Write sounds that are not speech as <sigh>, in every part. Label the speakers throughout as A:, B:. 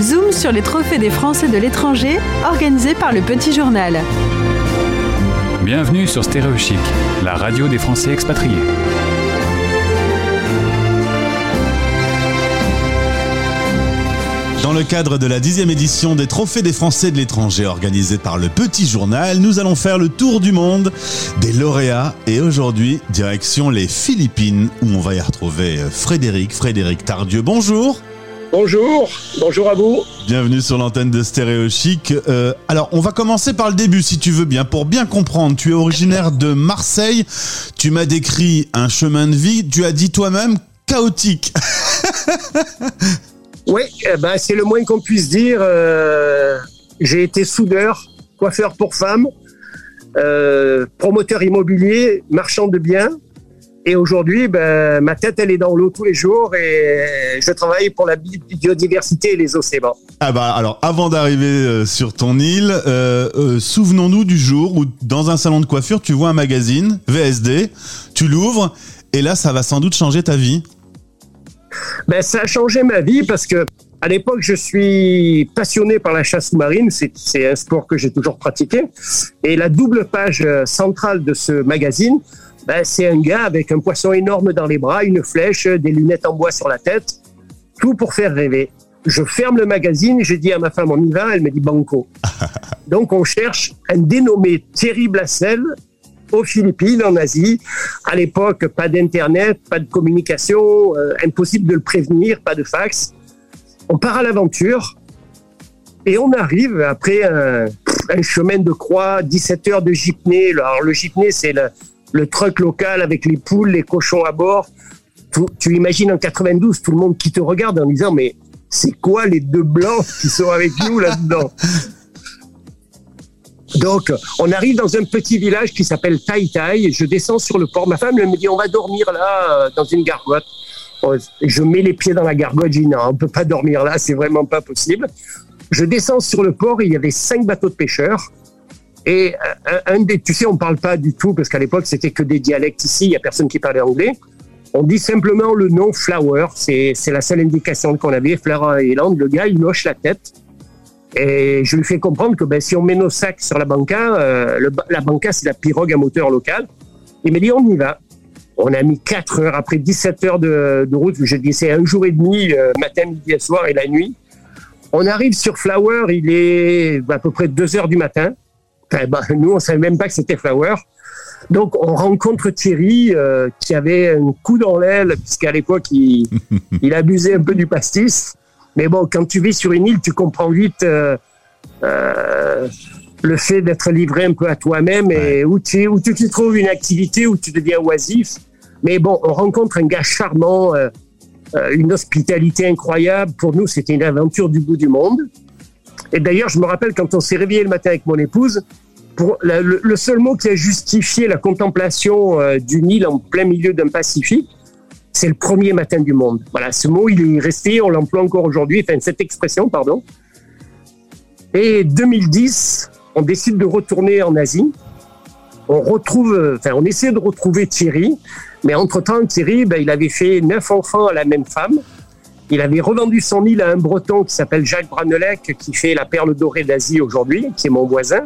A: Zoom sur les trophées des Français de l'étranger, organisé par le Petit Journal.
B: Bienvenue sur Stéréochic, la radio des Français expatriés.
C: Dans le cadre de la dixième édition des Trophées des Français de l'étranger organisée par le Petit Journal, nous allons faire le tour du monde des lauréats et aujourd'hui, direction les Philippines où on va y retrouver Frédéric, Frédéric Tardieu. Bonjour.
D: Bonjour, bonjour à vous.
C: Bienvenue sur l'antenne de Stéréo Chic. Euh, alors, on va commencer par le début, si tu veux bien, pour bien comprendre. Tu es originaire de Marseille. Tu m'as décrit un chemin de vie. Tu as dit toi-même chaotique. <laughs>
D: oui, eh ben, c'est le moins qu'on puisse dire. Euh, j'ai été soudeur, coiffeur pour femmes, euh, promoteur immobilier, marchand de biens. Et aujourd'hui, ben, ma tête, elle est dans l'eau tous les jours et je travaille pour la biodiversité et les océans.
C: Ah bah alors, avant d'arriver euh, sur ton île, euh, euh, souvenons-nous du jour où dans un salon de coiffure, tu vois un magazine VSD, tu l'ouvres et là, ça va sans doute changer ta vie.
D: Ben, ça a changé ma vie parce que à l'époque, je suis passionné par la chasse sous-marine. C'est un sport que j'ai toujours pratiqué. Et la double page centrale de ce magazine, ben, c'est un gars avec un poisson énorme dans les bras, une flèche, des lunettes en bois sur la tête, tout pour faire rêver. Je ferme le magazine, je dis à ma femme on y va, elle me dit banco. <laughs> Donc on cherche un dénommé Thierry Blassel aux Philippines, en Asie. À l'époque, pas d'internet, pas de communication, euh, impossible de le prévenir, pas de fax. On part à l'aventure et on arrive après un, un, chemin de croix, 17 heures de jeepney. Alors le jeepney, c'est le, le truck local avec les poules, les cochons à bord. tu imagines en 92 tout le monde qui te regarde en disant mais c'est quoi les deux blancs qui sont avec nous là-dedans? <laughs> Donc, on arrive dans un petit village qui s'appelle Tai Tai. Je descends sur le port. Ma femme elle me dit on va dormir là euh, dans une gargote. Oh, je mets les pieds dans la gargote. Je dis non, on peut pas dormir là, c'est vraiment pas possible. Je descends sur le port. il y avait cinq bateaux de pêcheurs. Et euh, un des, tu sais, on parle pas du tout parce qu'à l'époque c'était que des dialectes ici, il y a personne qui parlait anglais. On dit simplement le nom Flower, c'est la seule indication qu'on avait. Flower Island, le gars il hoche la tête et je lui fais comprendre que ben, si on met nos sacs sur la banca, euh, la banca c'est la pirogue à moteur local. Il me dit on y va. On a mis 4 heures après 17 heures de, de route. Je dis c'est un jour et demi, euh, matin, midi et soir et la nuit. On arrive sur Flower, il est à peu près 2 heures du matin. Ben, nous, on savait même pas que c'était Flower. Donc, on rencontre Thierry euh, qui avait un coup dans l'aile, puisqu'à l'époque, il, <laughs> il, abusait un peu du pastis. Mais bon, quand tu vis sur une île, tu comprends vite euh, euh, le fait d'être livré un peu à toi-même et où tu, où tu, trouves une activité où tu deviens oisif. Mais bon, on rencontre un gars charmant, une hospitalité incroyable. Pour nous, c'était une aventure du bout du monde. Et d'ailleurs, je me rappelle quand on s'est réveillé le matin avec mon épouse, pour le, seul mot qui a justifié la contemplation euh, d'une île en plein milieu d'un Pacifique, c'est le premier matin du monde. Voilà, ce mot, il est resté, on l'emploie encore aujourd'hui, enfin cette expression, pardon. Et 2010, on décide de retourner en Asie. On retrouve, enfin, on essaie de retrouver Thierry, mais entre-temps, Thierry, ben, il avait fait neuf enfants à la même femme. Il avait revendu son île à un Breton qui s'appelle Jacques Branelec, qui fait la perle dorée d'Asie aujourd'hui, qui est mon voisin.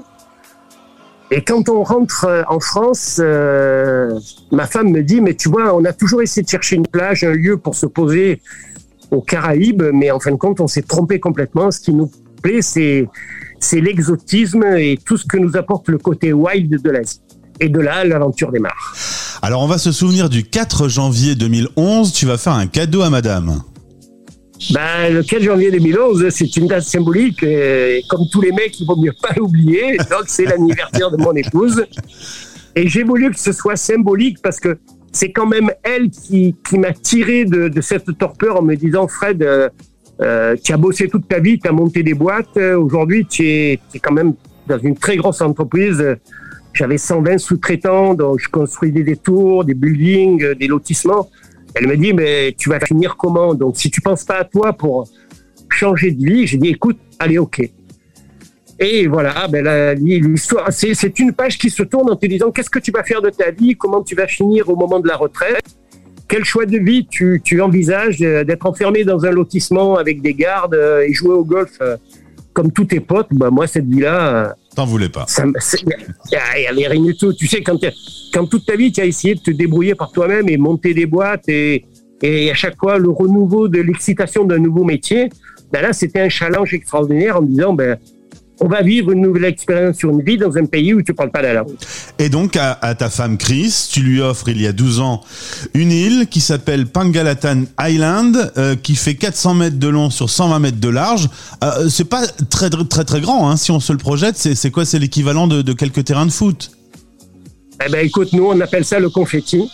D: Et quand on rentre euh, en France, euh, ma femme me dit, mais tu vois, on a toujours essayé de chercher une plage, un lieu pour se poser aux Caraïbes, mais en fin de compte, on s'est trompé complètement. Ce qui nous plaît, c'est, c'est l'exotisme et tout ce que nous apporte le côté wild de l'Asie. Et de là, l'aventure démarre.
C: Alors, on va se souvenir du 4 janvier 2011. Tu vas faire un cadeau à madame.
D: Ben, le 4 janvier 2011, c'est une date symbolique. Et comme tous les mecs, il vaut mieux pas l'oublier. Donc, c'est l'anniversaire de mon épouse. Et j'ai voulu que ce soit symbolique parce que c'est quand même elle qui, qui m'a tiré de, de, cette torpeur en me disant Fred, euh, euh tu as bossé toute ta vie, tu as monté des boîtes. Aujourd'hui, tu es, es, quand même dans une très grosse entreprise. J'avais 120 sous-traitants, donc je construisais des tours, des buildings, des lotissements. Elle me dit, mais tu vas finir comment? Donc, si tu penses pas à toi pour changer de vie, j'ai dit, écoute, allez, ok. Et voilà, ben l'histoire, c'est une page qui se tourne en te disant, qu'est-ce que tu vas faire de ta vie? Comment tu vas finir au moment de la retraite? Quel choix de vie tu, tu envisages d'être enfermé dans un lotissement avec des gardes et jouer au golf comme tous tes potes bah moi cette vie là
C: T'en voulais pas.
D: Il n'y avait rien du tout. Tu sais, quand, quand toute ta vie, tu as essayé de te débrouiller par toi-même et monter des boîtes et, et à chaque fois le renouveau de l'excitation d'un nouveau métier, ben là, c'était un challenge extraordinaire en disant, ben, on va vivre une nouvelle expérience sur une vie dans un pays où tu parles pas la langue.
C: Et donc, à, ta femme Chris, tu lui offres il y a 12 ans une île qui s'appelle Pangalatan Island, euh, qui fait 400 mètres de long sur 120 mètres de large. Euh, c'est pas très, très, très grand, hein, si on se le projette. C'est quoi? C'est l'équivalent de, quelques terrains de foot?
D: Eh ben, écoute, nous, on appelle ça le confetti.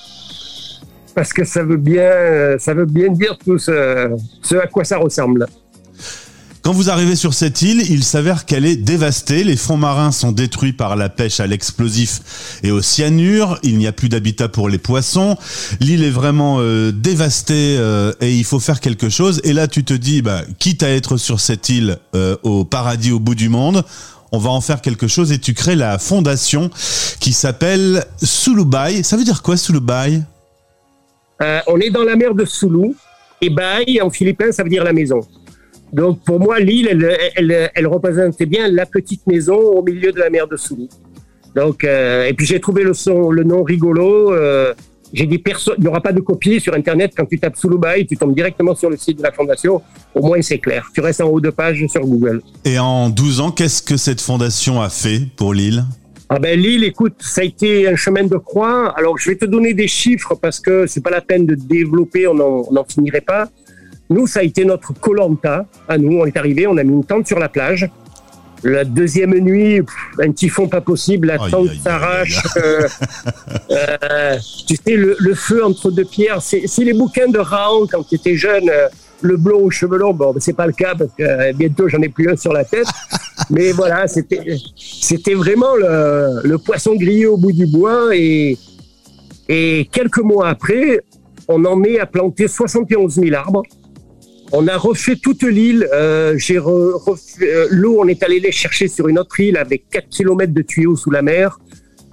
D: Parce que ça veut bien, ça veut bien dire tout ce, ce à quoi ça ressemble.
C: Quand vous arrivez sur cette île, il s'avère qu'elle est dévastée. Les fonds marins sont détruits par la pêche à l'explosif et au cyanure. Il n'y a plus d'habitat pour les poissons. L'île est vraiment euh, dévastée euh, et il faut faire quelque chose. Et là, tu te dis, bah, quitte à être sur cette île euh, au paradis au bout du monde, on va en faire quelque chose et tu crées la fondation qui s'appelle Sulubai. Ça veut dire quoi Sulubai
D: On est dans la mer de Sulu et Bai en philippin ça veut dire la maison. Donc pour moi, l'île, elle, elle, représentait bien la petite maison au milieu de la mer de Souli. Donc euh, et puis j'ai trouvé le son, le nom rigolo. Euh, j'ai dit personne, il n'y aura pas de copie sur internet quand tu tapes Sulubai, tu tombes directement sur le site de la fondation. Au moins c'est clair. Tu restes en haut de page sur Google.
C: Et en 12 ans, qu'est-ce que cette fondation a fait pour l'île
D: ah ben l'île, écoute, ça a été un chemin de croix. Alors je vais te donner des chiffres parce que c'est pas la peine de développer, on n'en finirait pas. Nous, ça a été notre colanta. À nous, on est arrivé, on a mis une tente sur la plage. La deuxième nuit, un typhon pas possible, la tente s'arrache. Euh, euh, tu sais, le, feu entre deux pierres. C'est les bouquins de Raon quand tu étais jeune. Euh, le blond aux cheveux longs, bon, c'est pas le cas parce que bientôt j'en ai plus un sur la tête. <laughs> Mais voilà, c'était c'était vraiment le, le, poisson grillé au bout du bois et et quelques mois après, on en est à planter 71 000 arbres. On a refait toute l'île. Euh, j'ai euh, l'eau, on est allé les chercher sur une autre île avec 4 km de tuyaux sous la mer.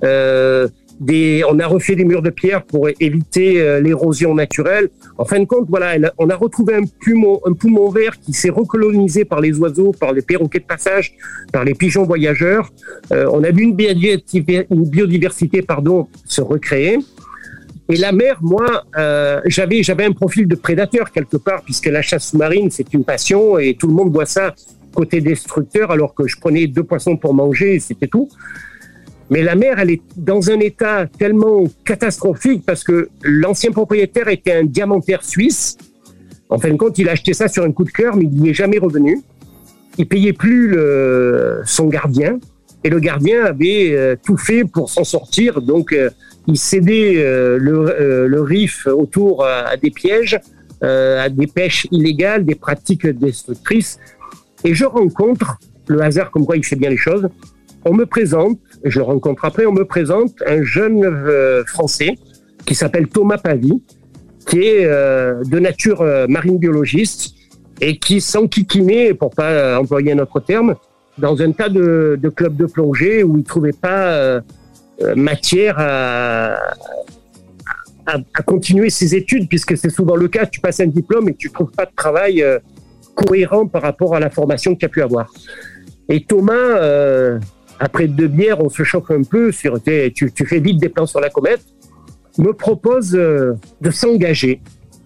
D: Euh, des, on a refait des murs de pierre pour éviter euh, l'érosion naturelle. En fin de compte, voilà, on a retrouvé un poumon, un poumon vert qui s'est recolonisé par les oiseaux, par les perroquets de passage, par les pigeons voyageurs. Euh, on a vu une biodiversité, une biodiversité pardon, se recréer. Et la mer, moi, euh, j'avais j'avais un profil de prédateur quelque part, puisque la chasse sous-marine, c'est une passion et tout le monde voit ça côté destructeur, alors que je prenais deux poissons pour manger, c'était tout. Mais la mer, elle est dans un état tellement catastrophique parce que l'ancien propriétaire était un diamantaire suisse. En fin de compte, il a acheté ça sur un coup de cœur, mais il n'y est jamais revenu. Il payait plus le, son gardien et le gardien avait euh, tout fait pour s'en sortir. Donc, euh, il cédait euh, le, riff autour à, des pièges, à des pêches illégales, des pratiques destructrices. Et je rencontre, le hasard comme quoi il fait bien les choses, on me présente, je le rencontre après, on me présente un jeune Français qui s'appelle Thomas Pavie, qui est de nature marine biologiste et qui s'enquiquinait, pour pas employer un autre terme, dans un tas de, clubs de plongée où il trouvait pas euh, matière à, continuer ses études, puisque c'est souvent le cas, tu passes un diplôme et tu trouves pas de travail euh, cohérent par rapport à la formation que tu as pu avoir. Et Thomas, euh, après deux bières, on se chauffe un peu sur, tu, tu fais vite des plans sur la comète, me propose de s'engager.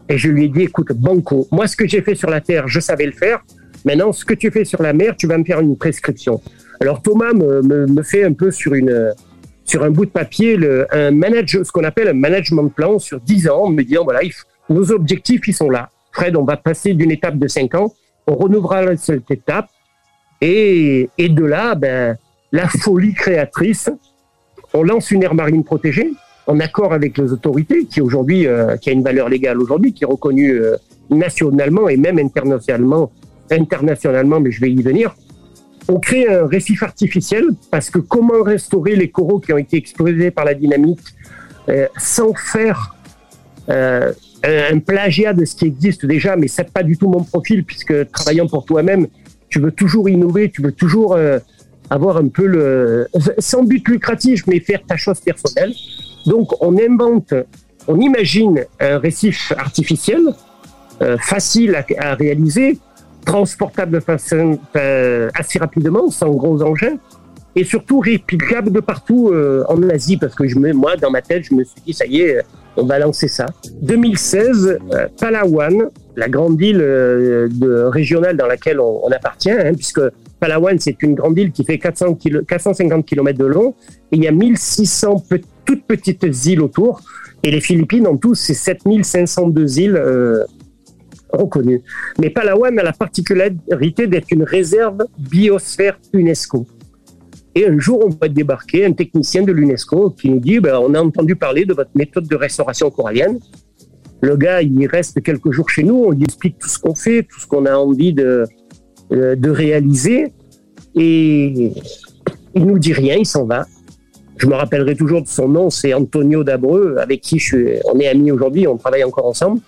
D: Et je lui ai dit, écoute, banco, moi ce que j'ai fait sur la Terre, je savais le faire. Maintenant, ce que tu fais sur la mer, tu vas me faire une prescription. Alors Thomas me, me, me fait un peu sur une, sur un bout de papier le, un manage, ce qu'on appelle un management plan sur 10 ans, me disant voilà, nos objectifs, ils sont là. Fred, on va passer d'une étape de 5 ans, on renouvellera cette étape, et, et de là, ben, la folie créatrice, on lance une aire marine protégée, en accord avec les autorités, qui aujourd'hui, euh, qui a une valeur légale aujourd'hui, qui est reconnue euh, nationalement et même internationalement, internationalement, mais je vais y venir on crée un récif artificiel parce que comment restaurer les coraux qui ont été explosés par la dynamite euh, sans faire euh, un plagiat de ce qui existe déjà, mais c'est pas du tout mon profil puisque travaillant pour toi-même, tu veux toujours innover, tu veux toujours euh, avoir un peu le sans but lucratif, mais faire ta chose personnelle. Donc on invente on imagine un récif artificiel facile à, réaliser, transportable euh, assez rapidement, sans gros engins, et surtout réplicable de partout euh, en Asie, parce que je me, moi, dans ma tête, je me suis dit, ça y est, on va lancer ça. 2016, euh, Palawan, la grande île de, régionale dans laquelle on, on appartient, hein, puisque Palawan, c'est une grande île qui fait 400 kilo, 450 km de long, et il y a 1600 toutes petites îles autour, et les Philippines en tout, c'est 7502 îles reconnues. Mais Palawan a la particularité d'être une réserve biosphère UNESCO. Et un jour, on va débarquer un technicien de l'UNESCO qui nous dit ben, On a entendu parler de votre méthode de restauration corallienne. Le gars, il reste quelques jours chez nous, on lui explique tout ce qu'on fait, tout ce qu'on a envie de, euh, de réaliser. Et il nous dit rien, il s'en va. Je me rappellerai toujours de son nom, c'est Antonio Dabreux, avec qui je suis, on est amis aujourd'hui, on travaille encore ensemble.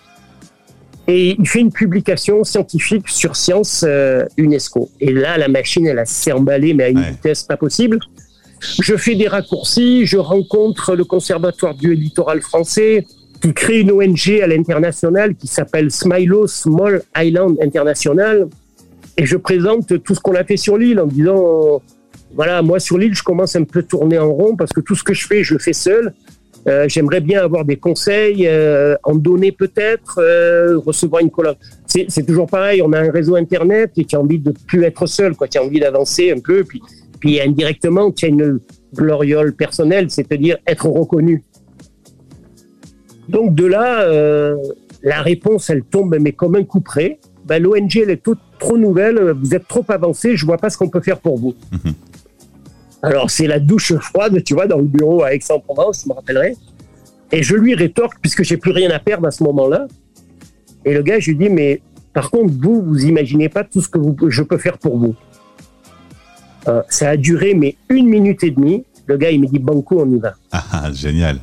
D: Et il fait une publication scientifique sur Science euh, UNESCO. Et là, la machine, elle s'est emballée, mais à une vitesse pas possible. Je fais des raccourcis, je rencontre le Conservatoire du littoral français, qui crée une ONG à l'international qui s'appelle Smilo Small Island International. Et je présente tout ce qu'on a fait sur l'île en disant, voilà, moi sur l'île, je commence un peu tourner en rond parce que tout ce que je fais, je le fais seul. Euh, J'aimerais bien avoir des conseils, euh, en donner peut-être, euh, recevoir une colonne. C'est toujours pareil, on a un réseau Internet et tu as envie de plus être seul, quoi. tu as envie d'avancer un peu, puis, indirectement, tu as une gloriole personnelle, c'est-à-dire être reconnu. Donc de là, la réponse, elle tombe, mais comme un coup près. Ben, L'ONG, elle est toute trop nouvelle, vous êtes trop avancé, je vois pas ce qu'on peut faire pour vous. Mhm. Alors, c'est la douche froide, tu vois, dans le bureau à Aix-en-Provence, je me rappellerai. Et je lui rétorque, puisque j'ai plus rien à perdre à ce moment-là. Et le gars, je lui dis, mais par contre, vous, vous imaginez pas tout ce que je peux faire pour vous. Euh, ça a duré, mais une minute et demie. Le gars, il me dit, banco, on y va.
C: Ah, ah génial.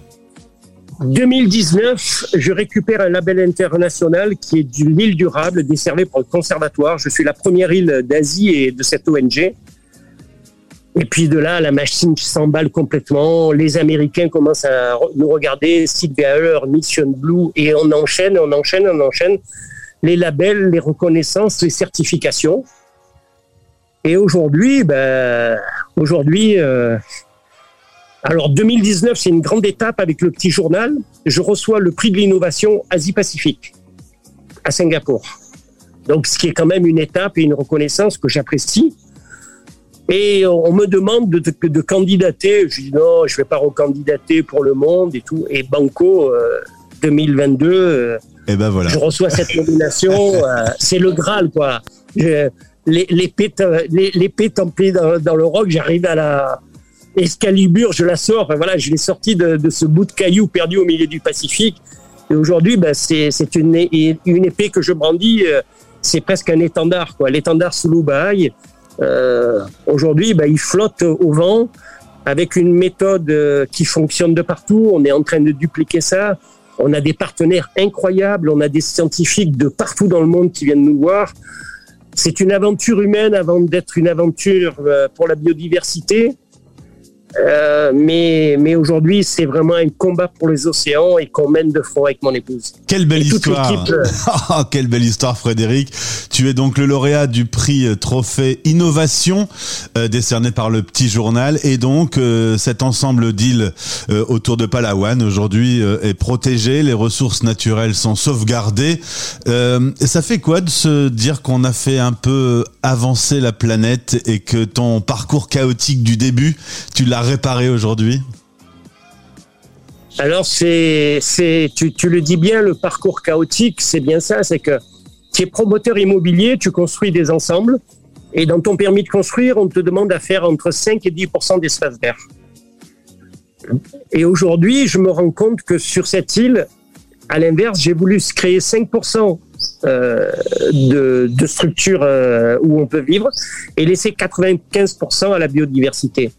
D: 2019, je récupère un label international qui est du l'île durable décerné par le conservatoire. Je suis la première île d'Asie et de cette ONG. Et puis de là, la machine s'emballe complètement. Les Américains commencent à nous regarder, Sylvia Heller, Mission Blue, et on enchaîne, on enchaîne, on enchaîne les labels, les reconnaissances, les certifications. Et aujourd'hui, ben, aujourd'hui, euh, alors 2019, c'est une grande étape avec le petit journal. Je reçois le prix de l'innovation Asie-Pacifique à Singapour. Donc, ce qui est quand même une étape et une reconnaissance que j'apprécie. Et on me demande de, de, candidater. Je dis non, je vais pas recandidater pour le monde et tout. Et Banco 2022, euh, et
C: eh ben voilà.
D: je reçois cette nomination. <laughs> Euh, c'est le Graal, quoi. L'épée tempée dans, dans le roc, j'arrive à la, Excalibur, je la sors. Enfin, voilà, je l'ai sorti de, de, ce bout de caillou perdu au milieu du Pacifique. Et aujourd'hui, ben, c'est une, une épée que je brandis. Euh, c'est presque un étendard, quoi. L'étendard Sulubai. Euh, aujourd'hui, ben, il flotte au vent avec une méthode euh, qui fonctionne de partout. On est en train de dupliquer ça. On a des partenaires incroyables. On a des scientifiques de partout dans le monde qui viennent nous voir. C'est une aventure humaine avant d'être une aventure euh, pour la biodiversité. Euh, mais mais aujourd'hui, c'est vraiment un combat pour les océans et qu'on mène de front avec mon épouse.
C: Quelle belle histoire euh, <laughs> oh, Quelle belle histoire, Frédéric. Tu es donc le lauréat du prix euh, Trophée Innovation décerné par le Petit Journal et donc cet ensemble d'îles autour de Palawan aujourd'hui est protégé, les ressources naturelles sont sauvegardées. ça fait quoi de se dire qu'on a fait un peu avancer la planète et que ton parcours chaotique du début, tu l'as réparer aujourd'hui
D: Alors, c'est, tu, tu, le dis bien, le parcours chaotique, c'est bien ça, c'est que tu es promoteur immobilier, tu construis des ensembles, et dans ton permis de construire, on te demande à faire entre 5 et 10% d'espace vert. Et aujourd'hui, je me rends compte que sur cette île, à l'inverse, j'ai voulu créer 5 euh, de, de structures euh, où on peut vivre et laisser 95% à la biodiversité.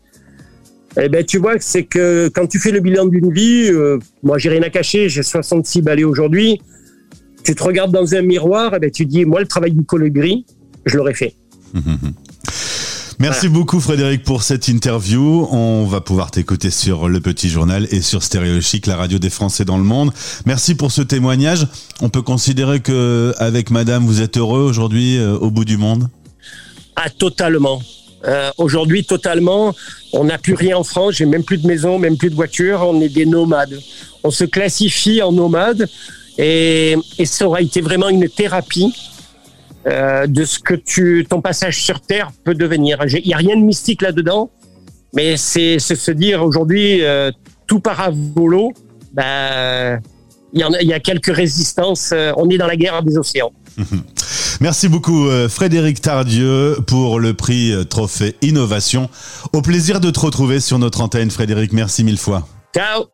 D: Eh ben, tu vois, c'est que quand tu fais le bilan d'une vie, euh, moi, j'ai rien à cacher, j'ai 66 balais aujourd'hui. Tu te regardes dans un miroir, eh ben, tu dis, moi, le travail du colibri, je l'aurais fait. <laughs>
C: Merci beaucoup Frédéric pour cette interview. On va pouvoir t'écouter sur Le Petit Journal et sur Stéréo Chic, la radio des Français dans le monde. Merci pour ce témoignage. On peut considérer que avec Madame, vous êtes heureux aujourd'hui euh, au bout du monde?
D: Ah totalement. Euh, aujourd'hui, totalement, on n'a plus rien en France. J'ai même plus de maison, même plus de voiture. On est des nomades. On se classifie en nomades et, et ça aura été vraiment une thérapie euh, de ce que tu, ton passage sur Terre peut devenir. Il n'y a rien de mystique là-dedans, mais c'est se dire aujourd'hui euh, tout part à volo. Ben, il y, y a quelques résistances. Euh, on est dans la guerre des océans. <laughs>
C: Merci beaucoup euh, Frédéric Tardieu pour le prix euh, Trophée Innovation. Au plaisir de te retrouver sur notre antenne Frédéric, merci mille fois.
D: Ciao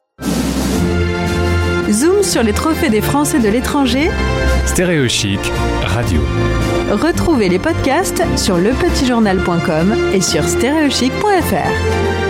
A: Zoom sur les trophées des Français de l'étranger.
B: Stéréo Chic, radio.
A: Retrouvez les podcasts sur lepetitjournal.com et sur stéréochic.fr.